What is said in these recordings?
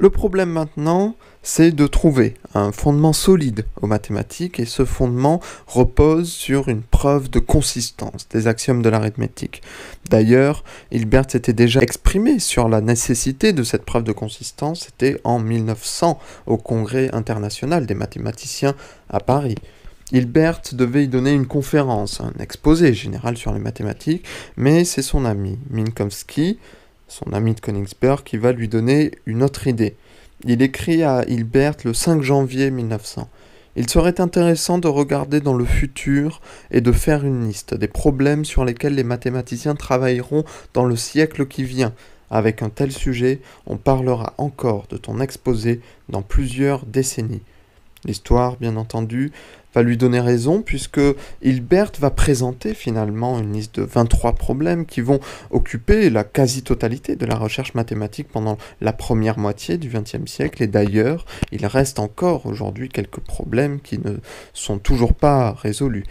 Le problème maintenant, c'est de trouver un fondement solide aux mathématiques et ce fondement repose sur une preuve de consistance des axiomes de l'arithmétique. D'ailleurs, Hilbert s'était déjà exprimé sur la nécessité de cette preuve de consistance, c'était en 1900 au Congrès international des mathématiciens à Paris. Hilbert devait y donner une conférence, un exposé général sur les mathématiques, mais c'est son ami Minkowski, son ami de Königsberg, qui va lui donner une autre idée. Il écrit à Hilbert le 5 janvier 1900. Il serait intéressant de regarder dans le futur et de faire une liste des problèmes sur lesquels les mathématiciens travailleront dans le siècle qui vient. Avec un tel sujet, on parlera encore de ton exposé dans plusieurs décennies. L'histoire, bien entendu, va lui donner raison puisque Hilbert va présenter finalement une liste de 23 problèmes qui vont occuper la quasi-totalité de la recherche mathématique pendant la première moitié du XXe siècle et d'ailleurs il reste encore aujourd'hui quelques problèmes qui ne sont toujours pas résolus.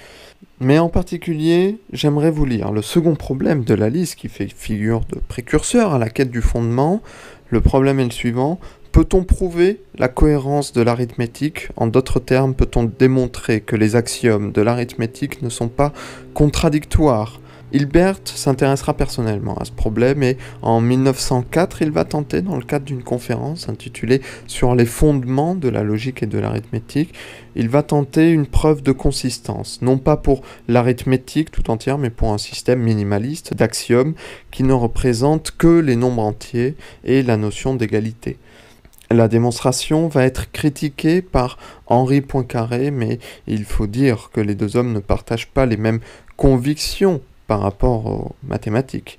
Mais en particulier, j'aimerais vous lire le second problème de la liste qui fait figure de précurseur à la quête du fondement. Le problème est le suivant. Peut-on prouver la cohérence de l'arithmétique? En d'autres termes, peut-on démontrer que les axiomes de l'arithmétique ne sont pas contradictoires? Hilbert s'intéressera personnellement à ce problème et en 1904, il va tenter, dans le cadre d'une conférence intitulée Sur les fondements de la logique et de l'arithmétique, il va tenter une preuve de consistance, non pas pour l'arithmétique tout entière, mais pour un système minimaliste d'axiomes qui ne représente que les nombres entiers et la notion d'égalité. La démonstration va être critiquée par Henri Poincaré, mais il faut dire que les deux hommes ne partagent pas les mêmes convictions par rapport aux mathématiques.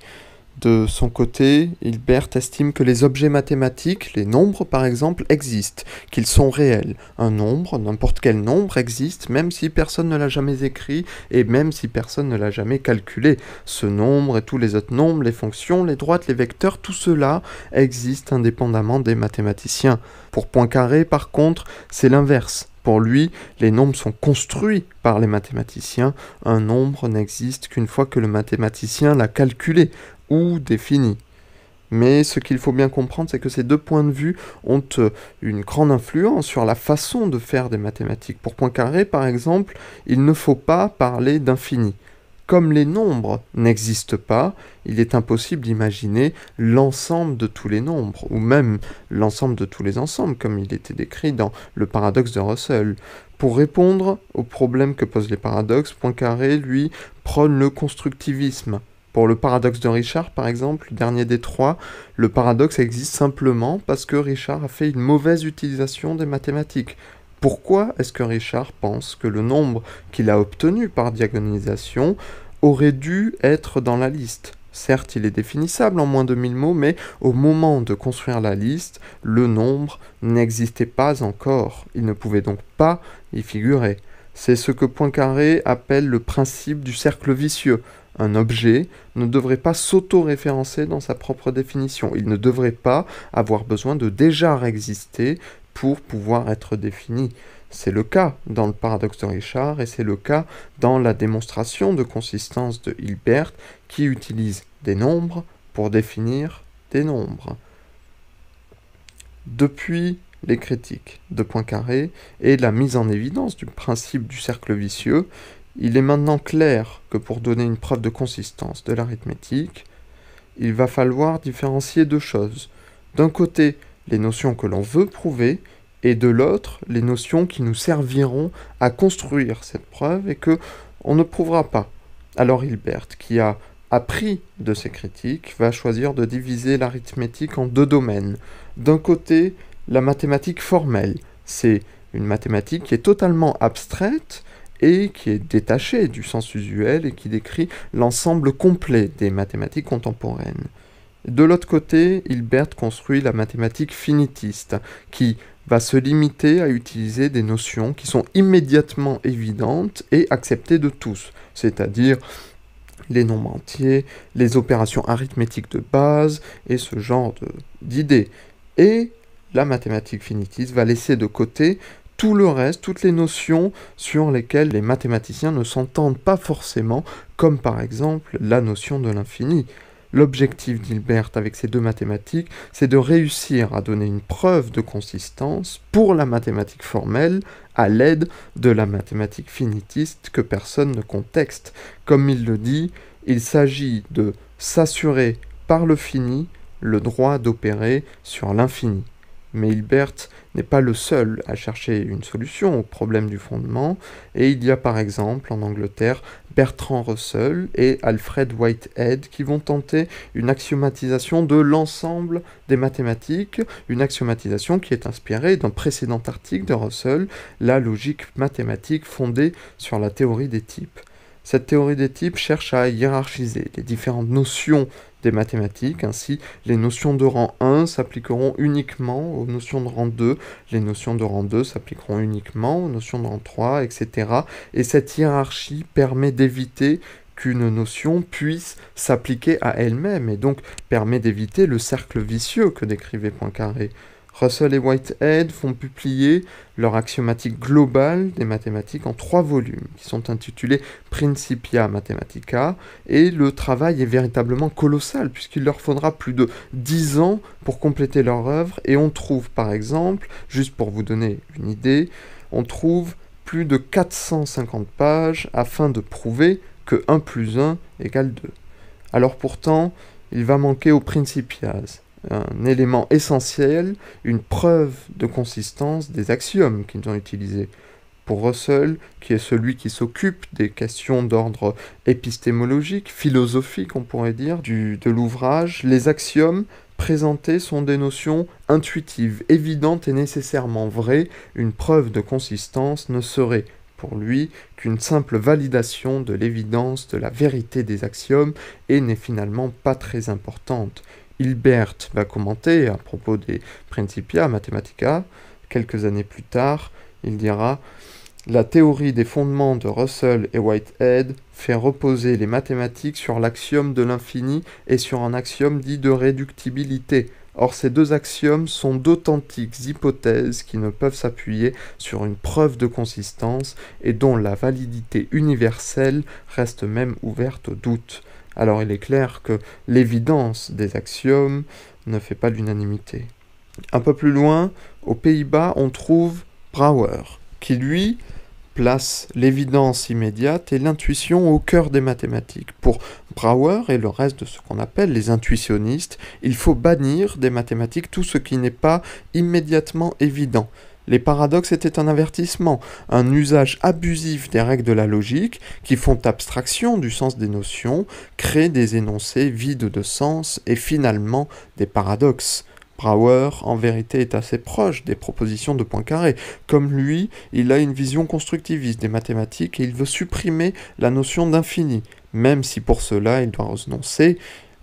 De son côté, Hilbert estime que les objets mathématiques, les nombres par exemple, existent, qu'ils sont réels. Un nombre, n'importe quel nombre existe, même si personne ne l'a jamais écrit et même si personne ne l'a jamais calculé. Ce nombre et tous les autres nombres, les fonctions, les droites, les vecteurs, tout cela existe indépendamment des mathématiciens. Pour Poincaré, par contre, c'est l'inverse. Pour lui, les nombres sont construits par les mathématiciens. Un nombre n'existe qu'une fois que le mathématicien l'a calculé ou défini. Mais ce qu'il faut bien comprendre, c'est que ces deux points de vue ont euh, une grande influence sur la façon de faire des mathématiques. Pour Poincaré, par exemple, il ne faut pas parler d'infini. Comme les nombres n'existent pas, il est impossible d'imaginer l'ensemble de tous les nombres, ou même l'ensemble de tous les ensembles, comme il était décrit dans le paradoxe de Russell. Pour répondre aux problèmes que posent les paradoxes, Poincaré, lui, prône le constructivisme. Pour le paradoxe de Richard, par exemple, le dernier des trois, le paradoxe existe simplement parce que Richard a fait une mauvaise utilisation des mathématiques. Pourquoi est-ce que Richard pense que le nombre qu'il a obtenu par diagonalisation aurait dû être dans la liste? Certes, il est définissable en moins de 1000 mots, mais au moment de construire la liste, le nombre n'existait pas encore. Il ne pouvait donc pas y figurer. C'est ce que Poincaré appelle le principe du cercle vicieux. Un objet ne devrait pas s'auto-référencer dans sa propre définition. Il ne devrait pas avoir besoin de déjà exister pour pouvoir être défini. C'est le cas dans le paradoxe de Richard et c'est le cas dans la démonstration de consistance de Hilbert qui utilise des nombres pour définir des nombres. Depuis les critiques de Poincaré et la mise en évidence du principe du cercle vicieux, il est maintenant clair que pour donner une preuve de consistance de l'arithmétique, il va falloir différencier deux choses. D'un côté, les notions que l'on veut prouver, et de l'autre, les notions qui nous serviront à construire cette preuve et que on ne prouvera pas. Alors Hilbert, qui a appris de ces critiques, va choisir de diviser l'arithmétique en deux domaines. D'un côté, la mathématique formelle, c'est une mathématique qui est totalement abstraite et qui est détachée du sens usuel et qui décrit l'ensemble complet des mathématiques contemporaines. De l'autre côté, Hilbert construit la mathématique finitiste, qui va se limiter à utiliser des notions qui sont immédiatement évidentes et acceptées de tous, c'est-à-dire les nombres entiers, les opérations arithmétiques de base et ce genre d'idées. Et la mathématique finitiste va laisser de côté tout le reste, toutes les notions sur lesquelles les mathématiciens ne s'entendent pas forcément, comme par exemple la notion de l'infini. L'objectif d'Hilbert avec ces deux mathématiques, c'est de réussir à donner une preuve de consistance pour la mathématique formelle à l'aide de la mathématique finitiste que personne ne contexte. Comme il le dit, il s'agit de s'assurer par le fini le droit d'opérer sur l'infini. Mais Hilbert n'est pas le seul à chercher une solution au problème du fondement, et il y a par exemple en Angleterre Bertrand Russell et Alfred Whitehead qui vont tenter une axiomatisation de l'ensemble des mathématiques, une axiomatisation qui est inspirée d'un précédent article de Russell, La logique mathématique fondée sur la théorie des types. Cette théorie des types cherche à hiérarchiser les différentes notions des mathématiques. Ainsi, les notions de rang 1 s'appliqueront uniquement aux notions de rang 2, les notions de rang 2 s'appliqueront uniquement aux notions de rang 3, etc. Et cette hiérarchie permet d'éviter qu'une notion puisse s'appliquer à elle-même et donc permet d'éviter le cercle vicieux que décrivait Poincaré. Russell et Whitehead font publier leur axiomatique globale des mathématiques en trois volumes, qui sont intitulés Principia Mathematica, et le travail est véritablement colossal, puisqu'il leur faudra plus de dix ans pour compléter leur œuvre, et on trouve par exemple, juste pour vous donner une idée, on trouve plus de 450 pages afin de prouver que 1 plus 1 égale 2. Alors pourtant, il va manquer aux Principias un élément essentiel, une preuve de consistance des axiomes qu'ils ont utilisés. Pour Russell, qui est celui qui s'occupe des questions d'ordre épistémologique, philosophique on pourrait dire, de l'ouvrage, les axiomes présentés sont des notions intuitives, évidentes et nécessairement vraies. Une preuve de consistance ne serait pour lui qu'une simple validation de l'évidence de la vérité des axiomes et n'est finalement pas très importante. Hilbert va commenter à propos des Principia Mathematica, quelques années plus tard, il dira La théorie des fondements de Russell et Whitehead fait reposer les mathématiques sur l'axiome de l'infini et sur un axiome dit de réductibilité. Or, ces deux axiomes sont d'authentiques hypothèses qui ne peuvent s'appuyer sur une preuve de consistance et dont la validité universelle reste même ouverte au doute. Alors il est clair que l'évidence des axiomes ne fait pas l'unanimité. Un peu plus loin, aux Pays-Bas, on trouve Brouwer, qui lui place l'évidence immédiate et l'intuition au cœur des mathématiques. Pour Brouwer et le reste de ce qu'on appelle les intuitionnistes, il faut bannir des mathématiques tout ce qui n'est pas immédiatement évident. Les paradoxes étaient un avertissement, un usage abusif des règles de la logique qui font abstraction du sens des notions, créent des énoncés vides de sens et finalement des paradoxes. Brouwer, en vérité, est assez proche des propositions de Poincaré. Comme lui, il a une vision constructiviste des mathématiques et il veut supprimer la notion d'infini, même si pour cela il doit renoncer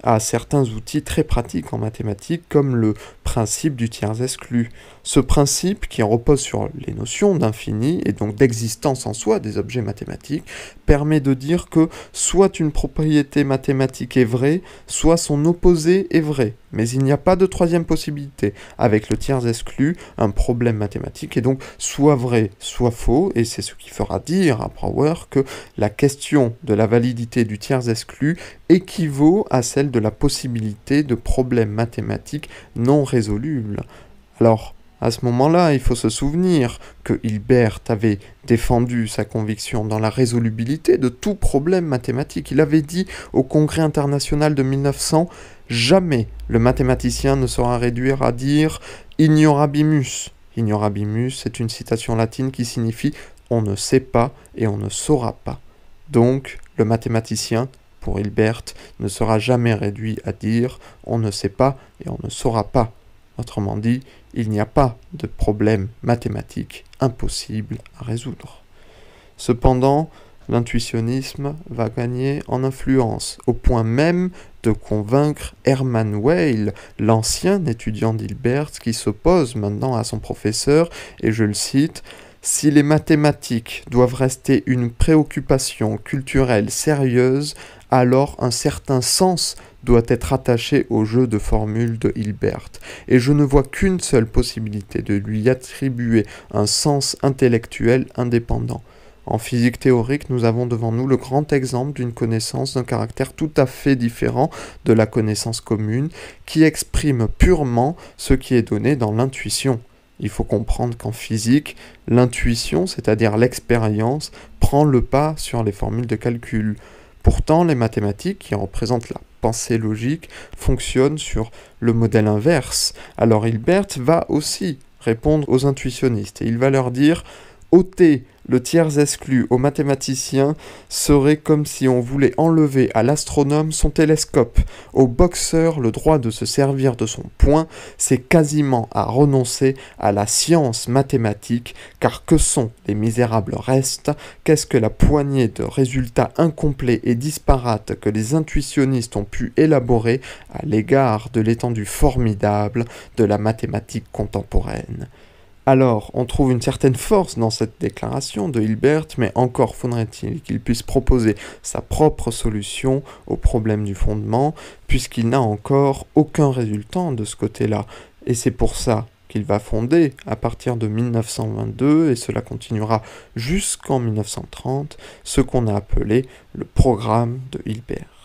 à certains outils très pratiques en mathématiques comme le principe du tiers exclu. Ce principe, qui repose sur les notions d'infini et donc d'existence en soi des objets mathématiques, permet de dire que soit une propriété mathématique est vraie, soit son opposé est vrai. Mais il n'y a pas de troisième possibilité. Avec le tiers exclu, un problème mathématique est donc soit vrai, soit faux, et c'est ce qui fera dire à Brouwer que la question de la validité du tiers exclu équivaut à celle de la possibilité de problèmes mathématiques non résolubles. Alors, à ce moment-là, il faut se souvenir que Hilbert avait défendu sa conviction dans la résolubilité de tout problème mathématique. Il avait dit au Congrès international de 1900 Jamais le mathématicien ne sera réduit à dire ignorabimus. Ignorabimus, c'est une citation latine qui signifie on ne sait pas et on ne saura pas. Donc, le mathématicien, pour Hilbert, ne sera jamais réduit à dire on ne sait pas et on ne saura pas. Autrement dit, il n'y a pas de problème mathématique impossible à résoudre. Cependant, l'intuitionnisme va gagner en influence, au point même de convaincre Hermann Weil, l'ancien étudiant d'Hilbert, qui s'oppose maintenant à son professeur, et je le cite, si les mathématiques doivent rester une préoccupation culturelle sérieuse, alors un certain sens doit être attaché au jeu de formules de Hilbert, et je ne vois qu'une seule possibilité de lui attribuer un sens intellectuel indépendant. En physique théorique, nous avons devant nous le grand exemple d'une connaissance d'un caractère tout à fait différent de la connaissance commune, qui exprime purement ce qui est donné dans l'intuition. Il faut comprendre qu'en physique, l'intuition, c'est-à-dire l'expérience, prend le pas sur les formules de calcul. Pourtant, les mathématiques, qui représentent la pensée logique, fonctionnent sur le modèle inverse. Alors Hilbert va aussi répondre aux intuitionnistes et il va leur dire ôtez le tiers exclu au mathématicien serait comme si on voulait enlever à l'astronome son télescope. Au boxeur le droit de se servir de son poing, c'est quasiment à renoncer à la science mathématique, car que sont les misérables restes? Qu'est-ce que la poignée de résultats incomplets et disparates que les intuitionnistes ont pu élaborer à l'égard de l'étendue formidable de la mathématique contemporaine? Alors, on trouve une certaine force dans cette déclaration de Hilbert, mais encore faudrait-il qu'il puisse proposer sa propre solution au problème du fondement, puisqu'il n'a encore aucun résultat de ce côté-là. Et c'est pour ça qu'il va fonder à partir de 1922, et cela continuera jusqu'en 1930, ce qu'on a appelé le programme de Hilbert.